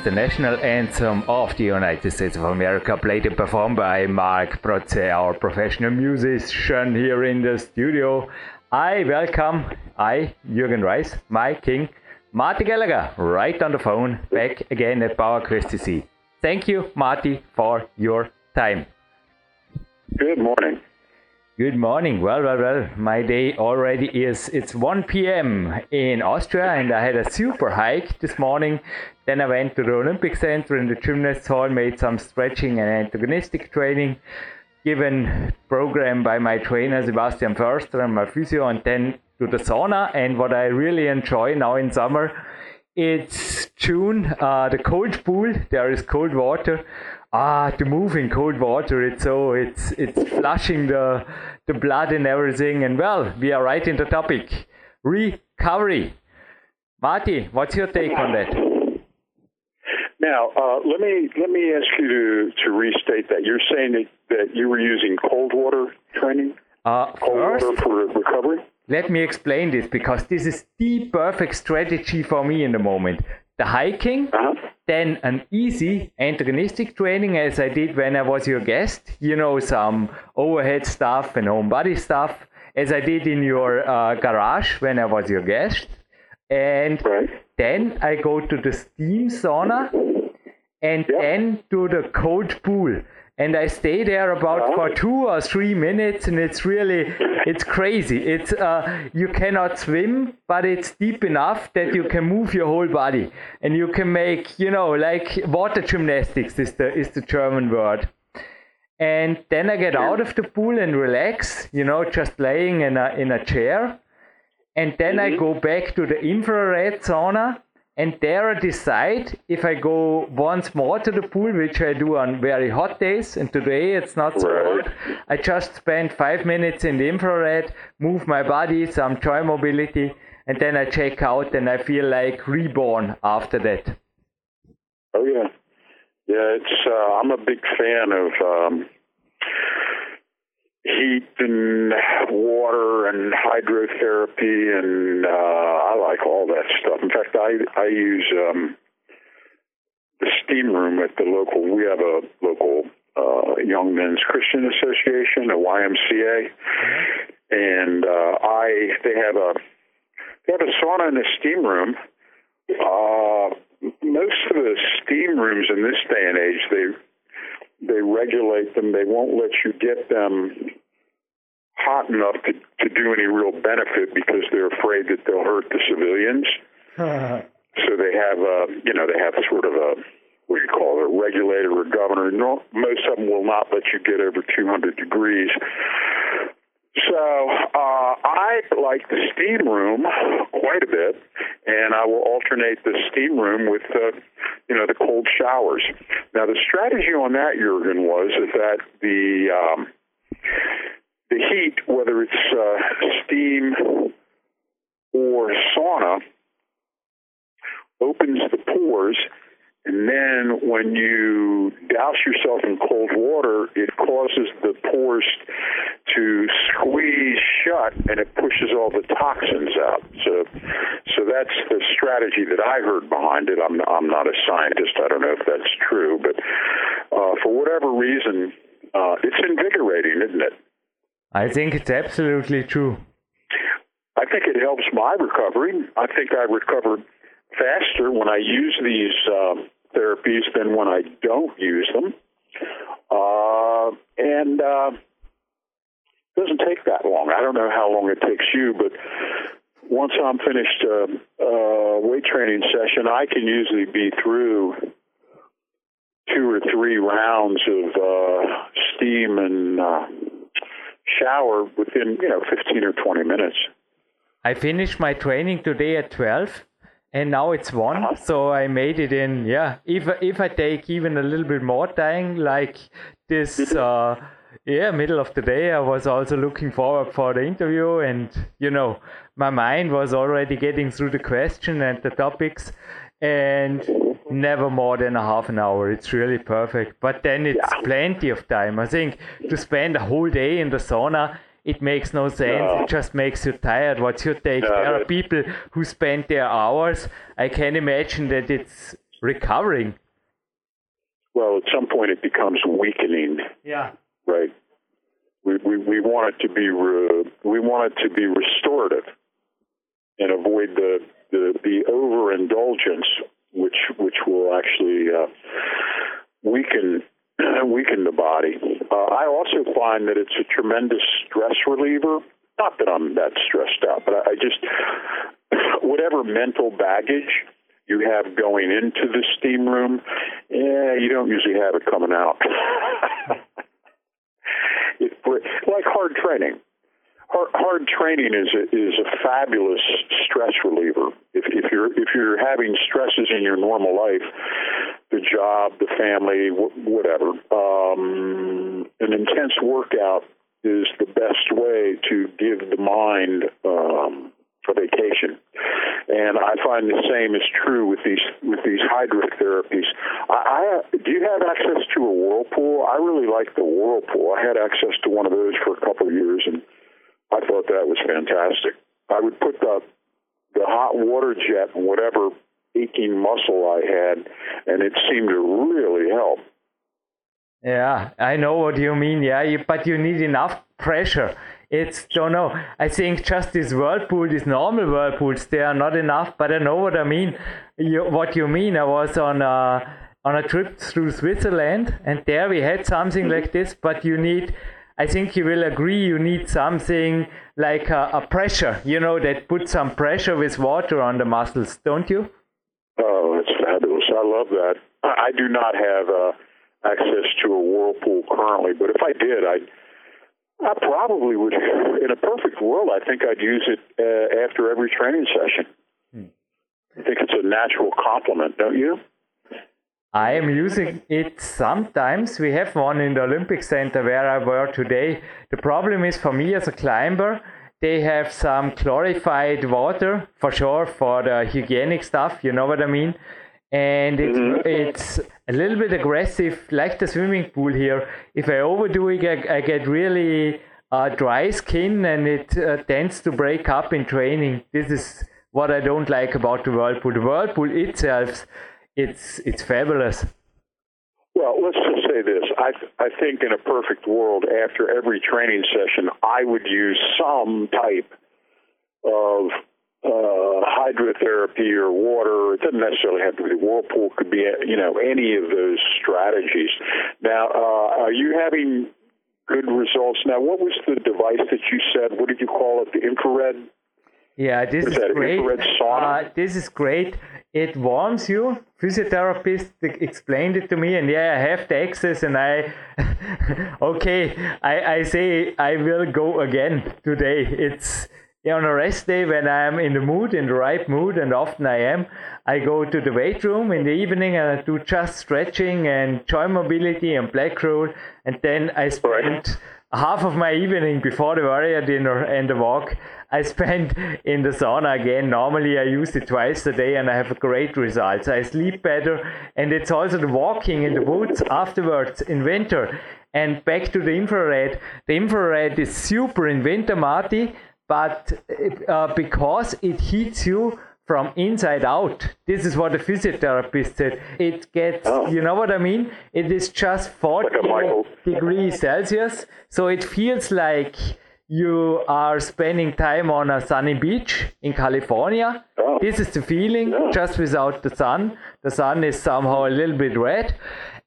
the national anthem of the United States of America, played and performed by Mark Protze, our professional musician here in the studio. I welcome, I, Jürgen Reis, my king, Marty Gallagher, right on the phone, back again at Power Quest TC. Thank you, Marty, for your time. Good morning. Good morning. Well, well, well. My day already is. It's 1 p.m. in Austria, and I had a super hike this morning then I went to the Olympic Center in the gymnast hall, made some stretching and antagonistic training, given program by my trainer Sebastian Förster and my physio, and then to the sauna. And what I really enjoy now in summer, it's June, uh, the cold pool. There is cold water. Ah, to move in cold water, it's so it's it's flushing the the blood and everything. And well, we are right in the topic, recovery. Marty, what's your take on that? Now, uh, let me let me ask you to, to restate that. You're saying that, that you were using cold water training, uh, cold first, water for recovery. Let me explain this because this is the perfect strategy for me in the moment. The hiking, uh-huh. then an easy antagonistic training as I did when I was your guest. You know, some overhead stuff and home body stuff, as I did in your uh, garage when I was your guest. And then I go to the steam sauna and yeah. then to the cold pool and I stay there about for two or three minutes, and it's really it's crazy. It's uh, you cannot swim, but it's deep enough that you can move your whole body, and you can make you know like water gymnastics is the is the German word. And then I get out of the pool and relax, you know, just laying in a in a chair, and then mm-hmm. I go back to the infrared sauna and there I decide if I go once more to the pool, which I do on very hot days, and today it's not so hot. I just spend five minutes in the infrared, move my body, some joint mobility, and then I check out and I feel like reborn after that. Oh yeah, yeah. It's uh, I'm a big fan of um, heat and water and hydrotherapy and uh, I like all that stuff. In fact, I I use um, the steam room at the local. We have a local uh, Young Men's Christian Association, a YMCA, and uh, I they have a they have a sauna in the steam room. Uh, most of the steam rooms in this day and age, they they regulate them. They won't let you get them hot enough to, to do any real benefit because they're afraid that they'll hurt the civilians. so they have a, you know, they have sort of a, what do you call it, a regulator or governor. No, most of them will not let you get over 200 degrees. So uh, I like the steam room quite a bit, and I will alternate the steam room with, uh, you know, the cold showers. Now the strategy on that, Jürgen, was is that the um, the heat, whether it's uh, steam or sauna, opens the pores and then when you douse yourself in cold water, it causes the pores to squeeze shut and it pushes all the toxins out. So, so that's the strategy that I heard behind it. I'm, I'm not a scientist. I don't know if that's true, but uh, for whatever reason, uh, it's invigorating, isn't it? I think it's absolutely true. I think it helps my recovery. I think I recover faster when I use these uh, therapies than when I don't use them. uh, and uh, it doesn't take that long. I don't know how long it takes you, but once I'm finished a uh, uh, weight training session, I can usually be through two or three rounds of uh, steam and uh, shower within you know 15 or 20 minutes. I finished my training today at 12 and now it's one so i made it in yeah. If if i take even a little bit more time like this uh yeah middle of the day i was also looking forward for the interview and you know my mind was already getting through the question and the topics. And never more than a half an hour. It's really perfect. But then it's plenty of time. I think to spend a whole day in the sauna it makes no sense. No. It just makes you tired. What's your take? No, there are people who spend their hours. I can imagine that it's recovering. Well, at some point it becomes weakening. Yeah. Right. We we, we want it to be re, we want it to be restorative and avoid the the, the overindulgence, which which will actually uh, weaken weaken the body. Uh, I also find that it's a tremendous stress reliever. Not that I'm that stressed out, but I, I just whatever mental baggage you have going into the steam room, yeah, you don't usually have it coming out. it, like hard training. Hard, training is a, is a fabulous stress reliever. If, if you're if you're having stresses in your normal life, job, the family, whatever. Um, an intense workout is the best way to give the mind um, a vacation. And I find the same is true with these with these hydrotherapies. I, I do you have access to a whirlpool? I really like the whirlpool. I had access to one of those for a couple of years, and I thought that was fantastic. I would put the the hot water jet, whatever aching muscle I had, and it seemed to really help. Yeah, I know what you mean. Yeah, you, but you need enough pressure. It's don't know. I think just this whirlpool, these normal whirlpools, they are not enough. But I know what I mean. You, what you mean? I was on a on a trip through Switzerland, and there we had something like this. But you need I think you will agree you need something like a, a, pressure, you know, that puts some pressure with water on the muscles, don't you? Oh, it's fabulous. I love that. I do not have uh, access to a whirlpool currently, but if I did, I I probably would. In a perfect world, I think I'd use it uh, after every training session. Hmm. I think it's a natural complement, don't you? I am using it sometimes. We have one in the Olympic Center where I were today. The problem is for me as a climber, they have some chlorified water for sure for the hygienic stuff. You know what I mean? And it's mm-hmm. it's a little bit aggressive, like the swimming pool here. If I overdo it, I, I get really uh, dry skin, and it uh, tends to break up in training. This is what I don't like about the whirlpool. The whirlpool itself, it's it's fabulous. Well, let's just say this. I, I think in a perfect world, after every training session, I would use some type of uh, hydrotherapy or water. It doesn't necessarily have to be whirlpool. Could be you know any of those strategies. Now, uh, are you having good results? Now, what was the device that you said? What did you call it? The infrared. Yeah, this is, is great. Uh, this is great it warms you. Physiotherapist explained it to me, and yeah, I have the access, and I, okay, I, I say I will go again today. It's on a rest day when I am in the mood, in the right mood, and often I am. I go to the weight room in the evening and I do just stretching and joint mobility and Blackroll, and then I spend half of my evening before the warrior dinner and the walk I spend in the sauna again. Normally, I use it twice a day and I have a great results. I sleep better, and it's also the walking in the woods afterwards in winter. And back to the infrared. The infrared is super in winter, Marty, but uh, because it heats you from inside out. This is what the physiotherapist said. It gets, oh. you know what I mean? It is just 40 like degrees Celsius, so it feels like you are spending time on a sunny beach in California. Oh. This is the feeling, yeah. just without the sun. The sun is somehow a little bit red.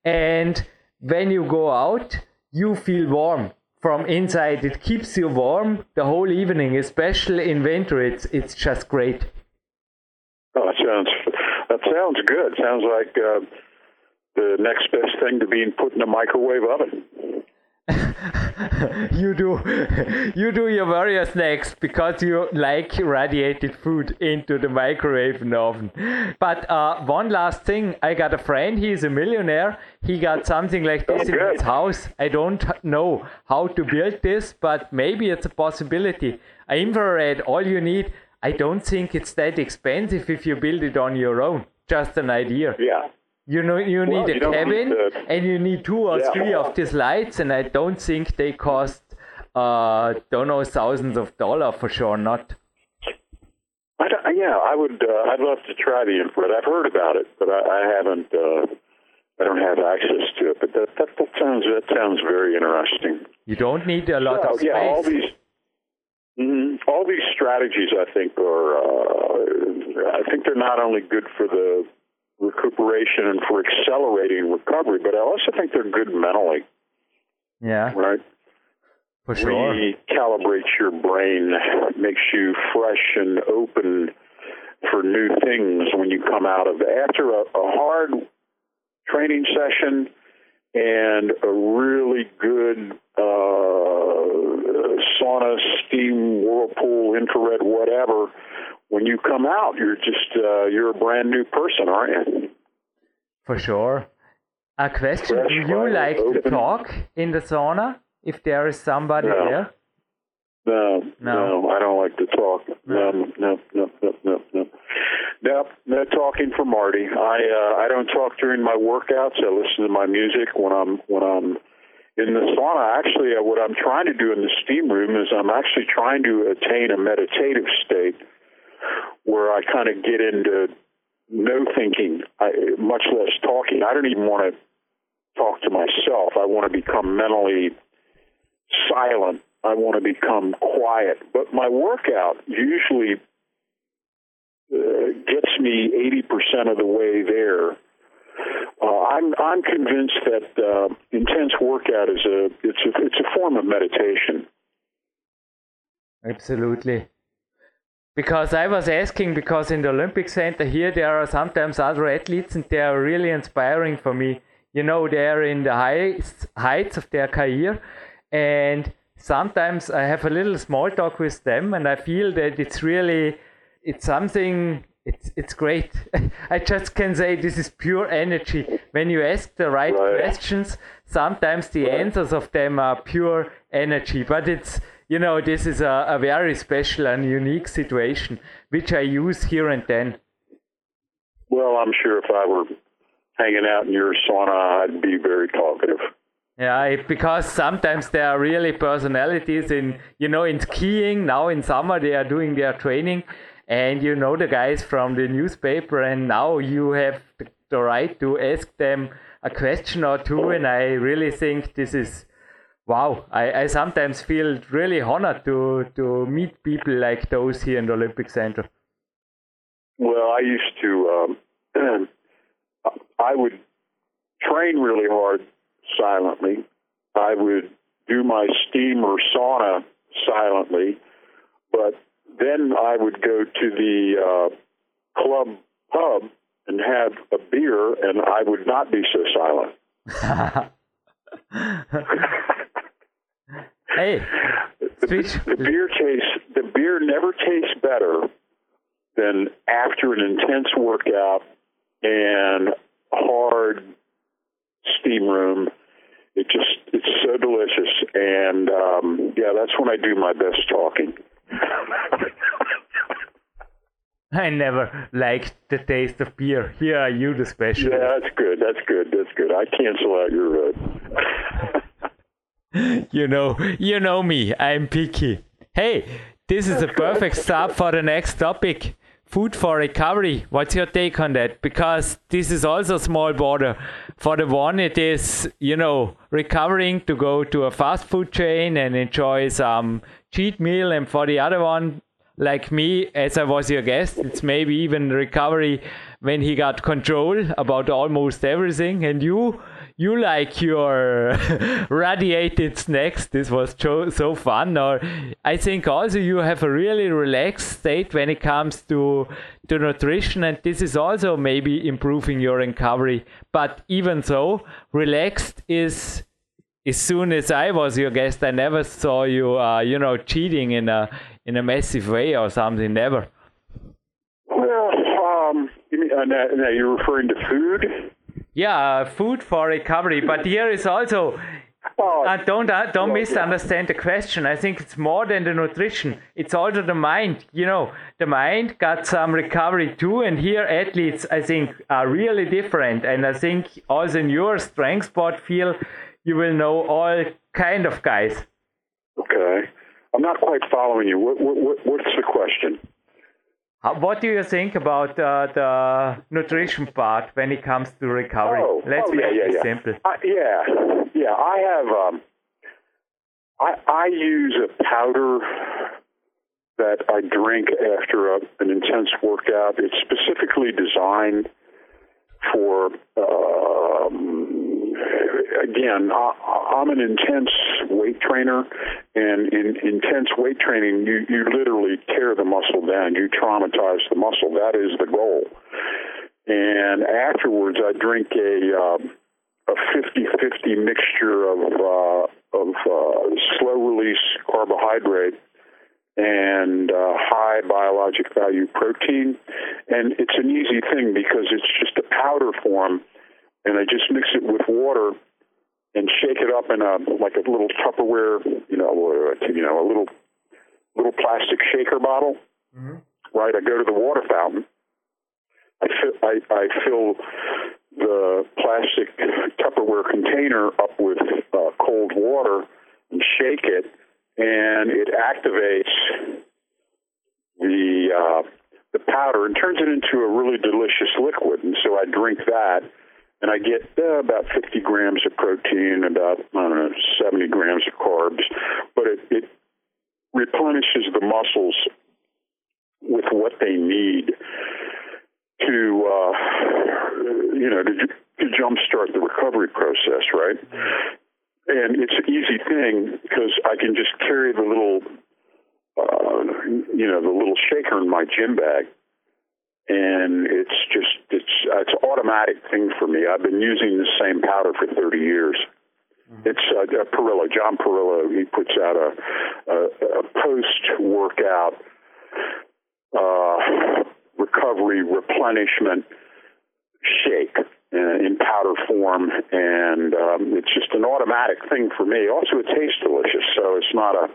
And when you go out, you feel warm from inside. It keeps you warm the whole evening, especially in winter. It's it's just great. Oh, that sounds that sounds good. Sounds like uh, the next best thing to being put in a microwave oven. you do you do your various next because you like radiated food into the microwave and oven but uh, one last thing. I got a friend. He's a millionaire. He got something like this in his house. I don't know how to build this but maybe it's a possibility. Infrared all you need. I don't think it's that expensive if you build it on your own. Just an idea. Yeah you know, you well, need you a cabin need and you need two or Yeah. three of these lights, and I don't think they cost, uh, don't know, thousands of dollars for sure. Not. I don't, yeah, I would. Uh, I'd love to try the infrared. I've heard about it, but I, I haven't. Uh, I don't have access to it. But that, that that sounds that sounds very interesting. You don't need a lot So, of yeah, all these. mhm, all these strategies, I think, are. Uh, I think they're not only good for the recuperation and for accelerating recovery, but I also think they're good mentally. yeah, Right. for sure. recalibrates your brain, makes you fresh and open for new things when you come out of after a, a hard training session and a really good uh, sauna, steam, whirlpool, infrared, whatever. When you come out, you're just uh, you're a brand new person, aren't you? For sure. A question: Fresh Do you like to talk in the sauna if there is somebody No. there? No, No. no, I don't like to talk. No, no, no, no, no, no. No, no talking for Marty. I uh, I don't talk during my workouts. I listen to my music when I'm when I'm in the sauna. Actually, uh, what I'm trying to do in the steam room is I'm actually trying to attain a meditative state where I kind of get into no thinking, I, much less talking. I don't even want to talk to myself. I want to become mentally silent. I want to become quiet. But my workout usually uh, gets me 80% of the way there. Uh, I'm I'm convinced that uh, intense workout is a it's a it's a form of meditation. Absolutely. Because I was asking, because in the Olympic Center here, there are sometimes other athletes and they are really inspiring for me. You know, they're in the highest heights of their career. And sometimes I have a little small talk with them and I feel that it's really, it's something, it's, it's great. I just can say this is pure energy. When you ask the right Right. questions, sometimes the answers of them are pure energy. But it's, you know, this is a, a very special and unique situation, which I use here and then. Well, I'm sure if I were hanging out in your sauna, I'd be very talkative. Yeah, because sometimes there are really personalities in, you know, in skiing. Now in summer they are doing their training, and you know the guys from the newspaper, and now you have the right to ask them a question or two. And I really think this is, wow. I, I sometimes feel really honored to to meet people like those here in the Olympic Center. Well, I used to. Um, I would train really hard silently. I would do my steam or sauna silently, but then I would go to the uh, club pub and have a beer, and I would not be so silent. hey, switch. The beer tastes. The beer never tastes better than after an intense workout and hard steam room. It just it's so delicious, and um, yeah, that's when I do my best talking. I never liked the taste of beer. Here are you, the special. yeah, that's good. That's good. That's good. I cancel out your vote. you know, you know me. I'm picky. Hey, this is a perfect start for the next topic. Food for recovery. What's your take on that? Because this is also small border. For the one, it is, you know, recovering to go to a fast food chain and enjoy some cheat meal. And for the other one, like me, as I was your guest, it's maybe even recovery when he got control about almost everything. And you, you like your radiated snacks. This was so, so fun. Or I think also you have a really relaxed state when it comes to to nutrition, and this is also maybe improving your recovery. But even so, relaxed is as soon as I was your guest, I never saw you, uh, you know, cheating in a in a massive way or something. Never. Well, um, you mean, uh, now you're referring to food? Yeah, food for recovery. But here is also Oh, uh, don't uh, don't misunderstand the question. I think it's more than the nutrition. It's also the mind. You know, the mind got some recovery too. And here, athletes, I think, are really different. And I think also in your strength sport field, you will know all kind of guys. Okay, I'm not quite following you. What, what, what's the question? What do you think about uh, the nutrition part when it comes to recovery? Oh, Let's oh, make yeah, it yeah. simple. Uh, yeah, yeah. I have. Um, I I use a powder that I drink after a, an intense workout. It's specifically designed for um, again I, am an intense weight trainer and in intense weight training you, you literally tear the muscle down. You traumatize the muscle. That is the goal. And afterwards i drink a um, a 50-50 mixture of uh, of uh, slow release carbohydrate and uh, high biologic value protein. And it's an easy thing because it's just a powder form, and I just mix it with water and shake it up in a like a little Tupperware, you know, or, you know, a little little plastic shaker bottle. Mm-hmm. Right, I go to the water fountain. I fill, I, I fill the plastic Tupperware container up with uh, cold water and shake it and it activates the uh, the powder and turns it into a really delicious liquid. And so I drink that, and I get uh, about 50 grams of protein, about I don't know 70 grams of carbs, but it, it replenishes the muscles with what they need to uh, you know to, to jumpstart the recovery process, right? and it's an easy thing because I can just carry the little, uh, you know, the little shaker in my gym bag, and it's just it's it's an automatic thing for me. I've been using the same powder for 30 years. Mm-hmm. It's uh, Parrillo, John Parrillo. He puts out a, a, a post-workout uh, recovery replenishment shake uh, in powder form, and um, it's just an automatic thing for me. Also, it tastes delicious, so it's not a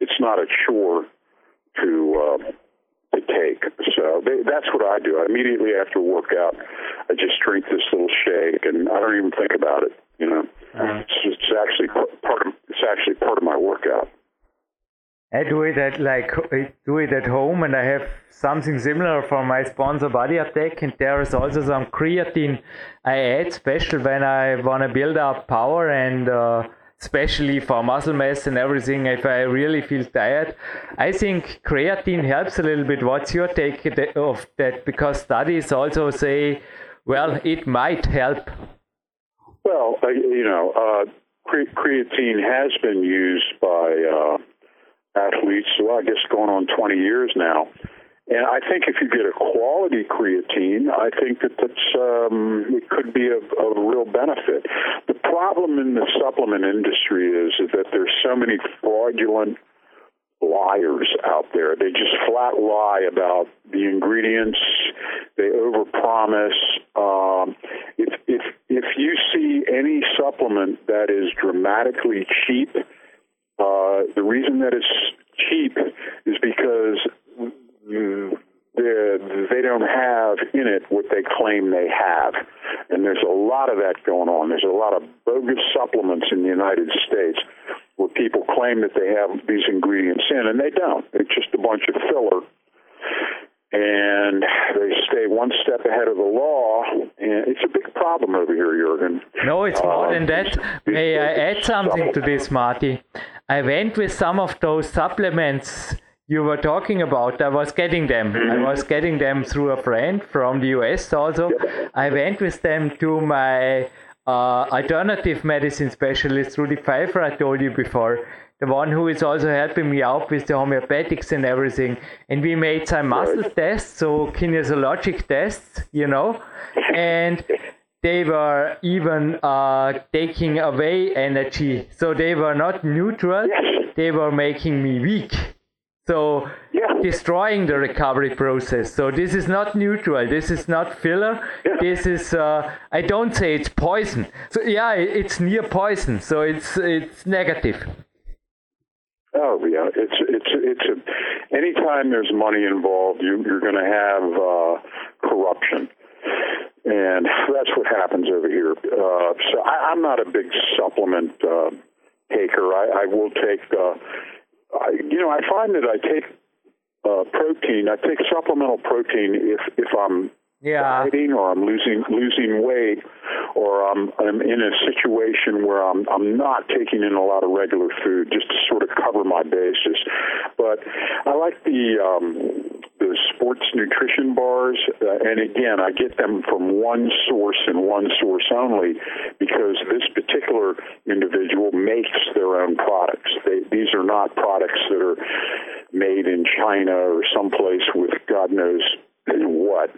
it's not a chore to uh, to take. So they, that's what I do. I immediately after workout, I just drink this little shake, and I don't even think about it. You know, uh-huh. it's, it's actually part of it's actually part of my workout. I do it at like I do it at home, and I have something similar for my sponsor Body Attack, and there is also some creatine I add, special when I want to build up power and uh, especially for muscle mass and everything. If I really feel tired, I think creatine helps a little bit. What's your take of that? Because studies also say, well, it might help. Well, uh, you know, uh, cre- creatine has been used by uh, athletes, well, I guess going on 20 years now. And I think if you get a quality creatine, I think that that's um, it could be of, real benefit. The problem in the supplement industry is, is that there's so many fraudulent liars out there. They just flat lie about the ingredients. They overpromise. Um, if if if you see any supplement that is dramatically cheap uh, the reason that it's cheap is because they don't have in it what they claim they have. And there's a lot of that going on. There's a lot of bogus supplements in the United States where people claim that they have these ingredients in, and they don't. It's just a bunch of filler. And they stay one step ahead of the law, and it's a big problem over here, Jürgen. No, it's more um, than that. May I add something to this, Marty? I went with some of those supplements you were talking about. I was getting them. I mm-hmm. was getting them through a friend from the US also. I went with them to my uh, alternative medicine specialist, Rudy Pfeiffer, I told you before, the one who is also helping me out with the homeopathics and everything. And we made some muscle tests, so kinesiologic tests, you know, and they were even uh, taking away energy. So they were not neutral, Yes. they were making me weak. So Yeah. destroying the recovery process. So this is not neutral. This is not filler. Yeah. This is uh, I don't say it's poison. So yeah, it's near poison. So it's it's negative. Oh yeah, it's it's it's a, anytime there's money involved, you, you're going to have uh, corruption, and that's what happens over here. Uh, so I, I'm not a big supplement uh, taker. I, I will take, uh, I, you know, I find that I take uh, protein. I take supplemental protein if if I'm Yeah. dieting or I'm losing losing weight or I'm I'm in a situation where I'm I'm not taking in a lot of regular food just to sort of cover my bases. But I like the um, the sports nutrition bars, uh, and again, I get them from one source and one source only because this particular individual makes their own products. They, these are not products that are made in China or someplace with God knows what.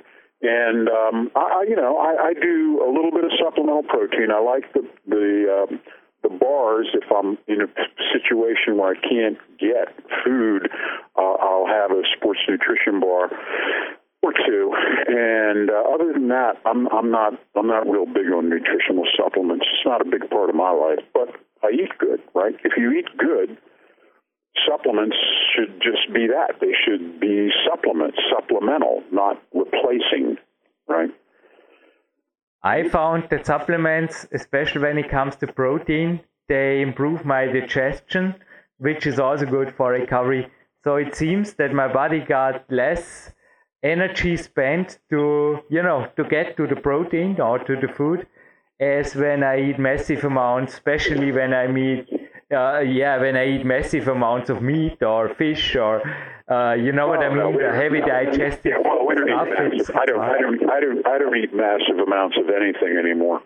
And um, I, you know, I, I do a little bit of supplemental protein. I like the the um, the bars. If I'm in a situation where I can't get food, uh, I'll have a sports nutrition bar or two. And uh, other than that, I'm I'm not I'm not real big on nutritional supplements. It's not a big part of my life, but I eat good, right? If you eat good, supplements should just be that. They should be supplements, supplemental, not replacing, right? I found that supplements, especially when it comes to protein, they improve my digestion, which is also good for recovery. So it seems that my body got less energy spent to, you know, to get to the protein or to the food as when I eat massive amounts, especially when I eat, uh, yeah, when I eat massive amounts of meat or fish or, uh, you know what I Oh, no, mean, the heavy no, digestive Yeah, well, we don't eat stuff. massive. It's- I don't, I don't, I don't, I don't eat massive amounts of anything anymore.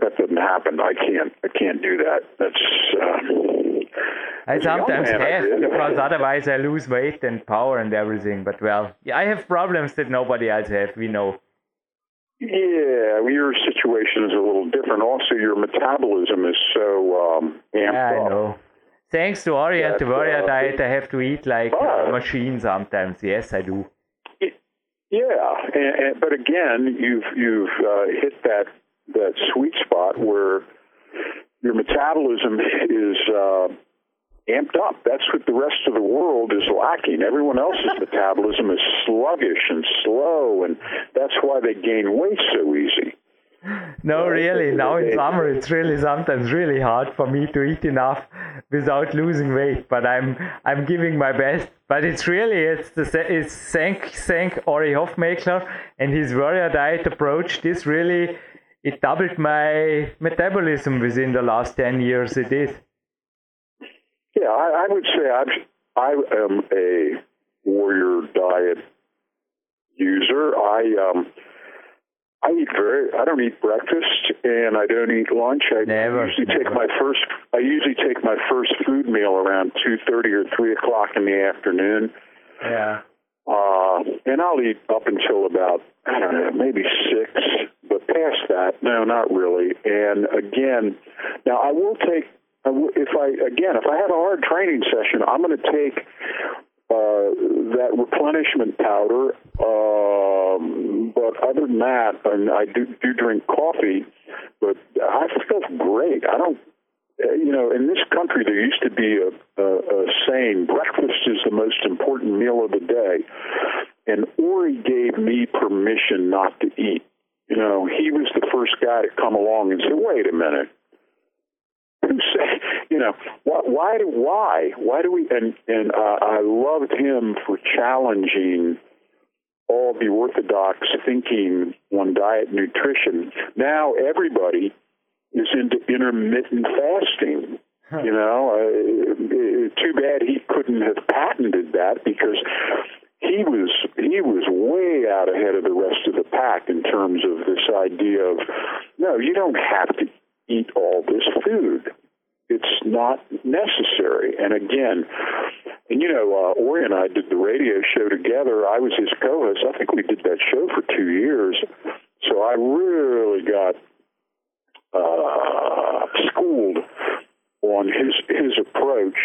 That doesn't happen. I can't. I can't do that. That's. Uh, I as a young sometimes man, have did. because otherwise I lose weight and power and everything. But well, yeah, I have problems that nobody else have. We know. Yeah, your situation is a little different. Also, your metabolism is so um, amped Yeah, I up. know. Thanks to Orient, the That's, Warrior uh, diet, I have to eat like a Oh. machine sometimes. Yes, I do. Yeah, and, and, but again, you've you've uh, hit that that sweet spot where your metabolism is uh, amped up. That's what the rest of the world is lacking. Everyone else's metabolism is sluggish and slow, and that's why they gain weight so easy. No, really. Now in summer, it's really sometimes really hard for me to eat enough without losing weight. But I'm I'm giving my best. But it's really it's the it's thank thank Ori Hofmekler and his warrior diet approach. This really it doubled my metabolism within the last ten years. It did. Yeah, I, I would say I'm, I am a warrior diet user. I um, I eat very. I don't eat breakfast and I don't eat lunch. I Never, usually take my first. I usually take my first food meal around two thirty or three o'clock in the afternoon. Yeah. Uh, and I'll eat up until about, I don't know, maybe six, but past that, no, not really. And again, now I will take, if I, again, if I have a hard training session, I'm going to take uh, that replenishment powder. Um, but other than that, and I do, do drink coffee, but I feel great. I don't, uh, you know, in this country, there used to be a, a, a saying, breakfast is the most important meal of the day. And Ori gave me permission not to eat. You know, he was the first guy to come along and say, wait a minute. Who say, you know, why, why, why, why do we, and, and uh, I loved him for challenging all the orthodox thinking on diet and nutrition. Now everybody is into intermittent fasting. You know, uh, too bad he couldn't have patented that because he was he was way out ahead of the rest of the pack in terms of this idea of no, you don't have to eat all this food. It's not necessary. And again, and you know, uh, Ori and I did the radio show together. I was his co-host. I think we did that show for two years. So I really got uh, schooled on his his approach,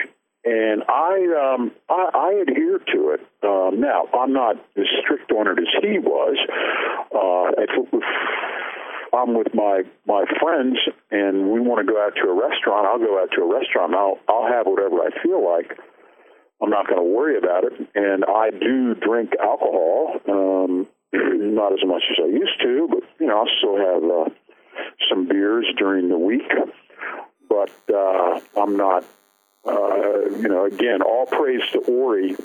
and I um, I, I adhere to it. Um, now I'm not as strict on it as he was. I'm with my my friends and we want to go out to a restaurant, I'll go out to a restaurant. I'll I'll have whatever I feel like. I'm not going to worry about it. And I do drink alcohol, um, not as much as I used to, but you know I still have uh, some beers during the week. But uh, I'm not. Uh, you know, again, all praise to Ori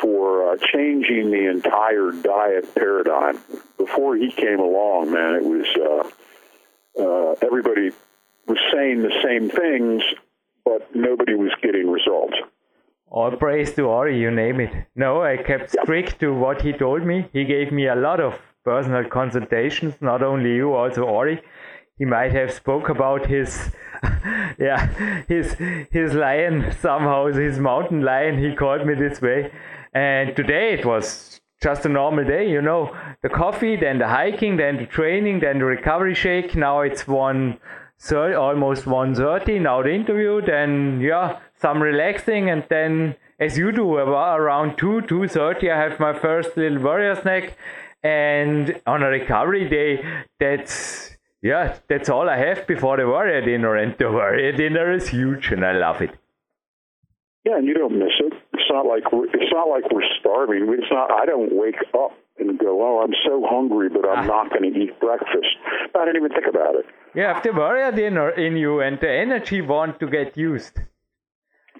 for uh, changing the entire diet paradigm. Before he came along, man, it was uh, uh, everybody was saying the same things, but nobody was getting results. All praise to Ori, you name it. No, I kept strict to what he told me. He gave me a lot of personal consultations, not only you, also Ori. He might have spoke about his, yeah, his his lion somehow, his mountain lion. He called me this way, and today it was just a normal day, you know. The coffee, then the hiking, then the training, then the recovery shake. Now it's one thirty, almost one thirty. Now the interview, then yeah, some relaxing, and then as you do around two two thirty, I have my first little warrior snack, and on a recovery day, that's yeah, that's all I have before the warrior dinner, and the warrior dinner is huge, and I love it. Yeah, and you don't miss not like we're, it's not like we're starving. It's not. I don't wake up and go, "Oh, I'm so hungry, but I'm ah. not going to eat breakfast." I didn't even think about it. You have the warrior dinner in you, and the energy want to get used.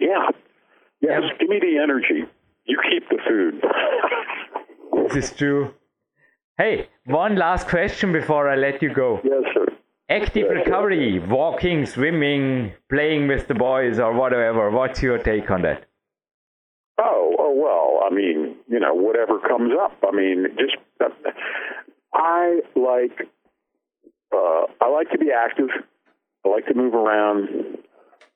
Yeah, yeah. Give me the energy. You keep the food. this is true. Hey, one last question before I let you go. Yes, sir. Active recovery, walking, swimming, playing with the boys, or whatever. What's your take on that? Oh, oh well. I mean, you know, whatever comes up. I mean, just I like uh, I like to be active. I like to move around.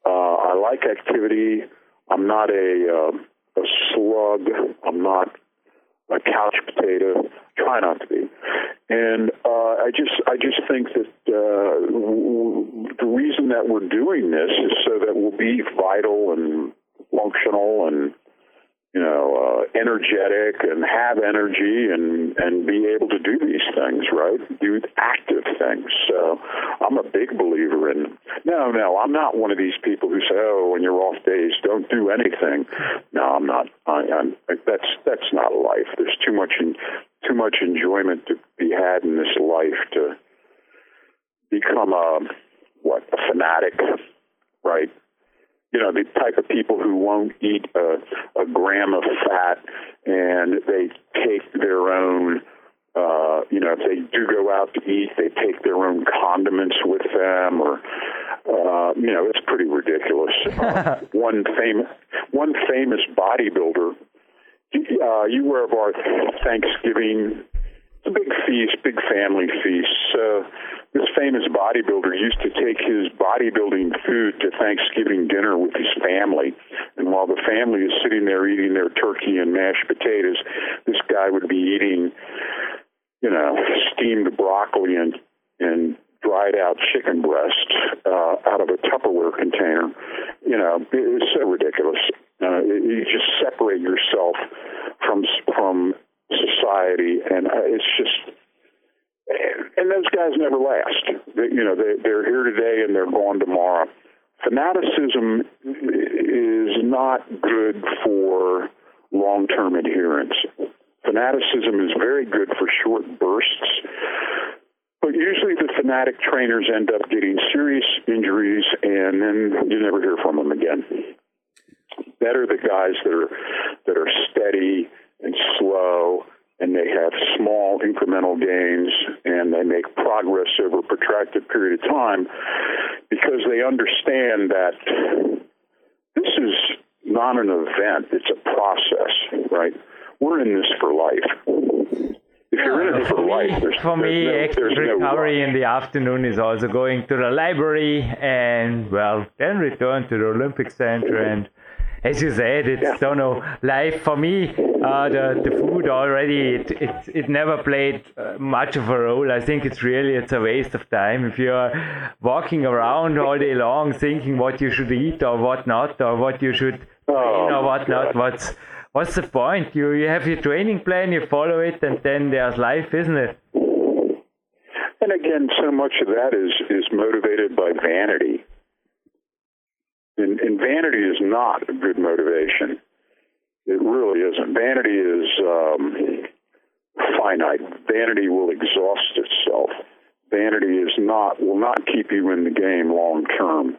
Uh, I like activity. I'm not a uh, a slug. I'm not a couch potato. Try not to be. And uh, I just I just think that uh, the reason that we're doing this is so that we'll be vital and functional and you know, uh, energetic and have energy and, and be able to do these things, right? Do active things. So I'm a big believer in, no, no, I'm not one of these people who say, oh, when you're off days, don't do anything. No, I'm not. I, I'm, that's, that's not life. There's too much, in, too much enjoyment to be had in this life to become a, what, a fanatic, right? You know, the type of people who won't eat a, a gram of fat and they take their own, uh, you know, if they do go out to eat, they take their own condiments with them or, uh, you know, it's pretty ridiculous. uh, one famous, one famous bodybuilder, uh, you were of our Thanksgiving a big feast, big family feast. So this famous bodybuilder used to take his bodybuilding food to Thanksgiving dinner with his family. And while the family is sitting there eating their turkey and mashed potatoes, this guy would be eating, you know, steamed broccoli and and dried out chicken breast uh, out of a Tupperware container. You know, it's so ridiculous. Uh, you just separate yourself from from society, and uh, it's just. And those guys never last. You know, they, they're here today and they're gone tomorrow. Fanaticism is not good for long-term adherence. Fanaticism is very good for short bursts, but usually the fanatic trainers end up getting serious injuries and then you never hear from them again. Better the guys that are that are steady and slow, and they have small incremental gains, and they make progress over a protracted period of time because they understand that this is not an event, it's a process, right? We're in this for life. if you're in it for, life, me, there's, for me, no, active recovery no in the afternoon is also going to the library and well, then return to the Olympic Center and as you said, it's yeah. don't know life for me. Uh, the the food already it it, it never played uh, much of a role. I think it's really it's a waste of time if you're walking around all day long thinking what you should eat or what not or what you should oh, or what not. What's what's the point? You you have your training plan, you follow it, and then there's life, isn't it? And again, so much of that is is motivated by vanity. And, and vanity is not a good motivation. It really isn't. Vanity is um, finite. Vanity will exhaust itself. Vanity is not will not keep you in the game long term.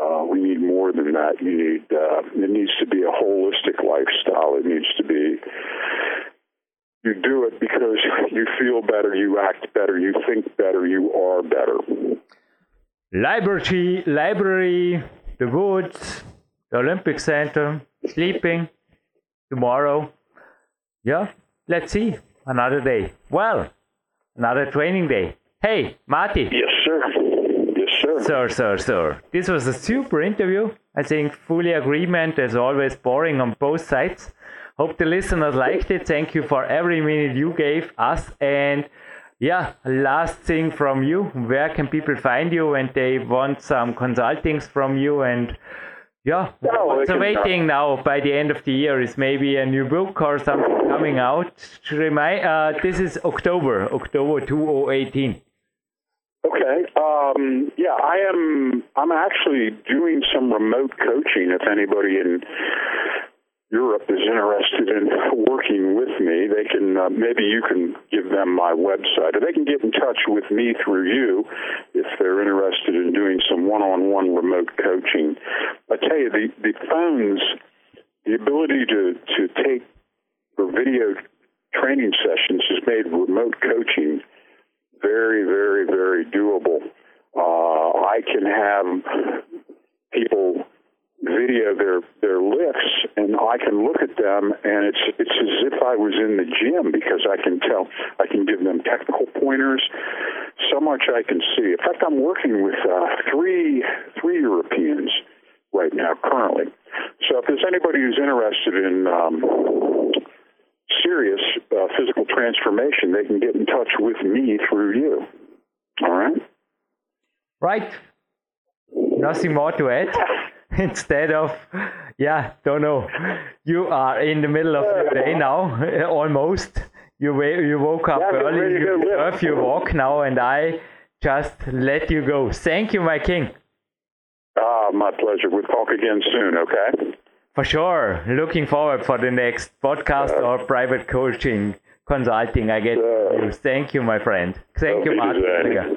Uh, we need more than that. You need uh, it needs to be a holistic lifestyle. It needs to be you do it because you feel better, you act better, you think better, you are better. Library, library, the woods, the Olympic Center, sleeping, tomorrow. Yeah, let's see. Another day. Well, another training day. Hey, Marty. Yes, sir. Yes, sir. Sir, sir, sir. This was a super interview. I think fully agreement as always boring on both sides. Hope the listeners liked it. Thank you for every minute you gave us. And yeah, last thing from you. Where can people find you when they want some consultings from you? And yeah, no, what's awaiting now by the end of the year is maybe a new book or something coming out. To remind, uh, this is October, October 2018. Okay. Um, yeah, I am. I'm actually doing some remote coaching. If anybody in Europe is interested in working with me, they can uh, maybe you can give them my website, or they can get in touch with me through you if they're interested in doing some one-on-one remote coaching. I tell you, the the phones, the ability to to take for video training sessions has made remote coaching very, very, very doable. Uh, I can have people video their their lifts and I can look at them and it's it's as if I was in the gym because I can tell I can give them technical pointers so much I can see. In fact I'm working with uh, three three Europeans right now currently. So if there's anybody who's interested in um, serious uh, physical transformation they can get in touch with me through you. All right? Right. Nothing more to add instead of yeah don't know. You are in the middle of the day now almost. You you woke up yeah, early. you deserve your walk now and i just let you go. Thank you my king. Ah my pleasure. We'll talk again soon okay? For sure. Looking forward for the next podcast or private coaching consulting i get uh, thank you my friend. Thank you Martin.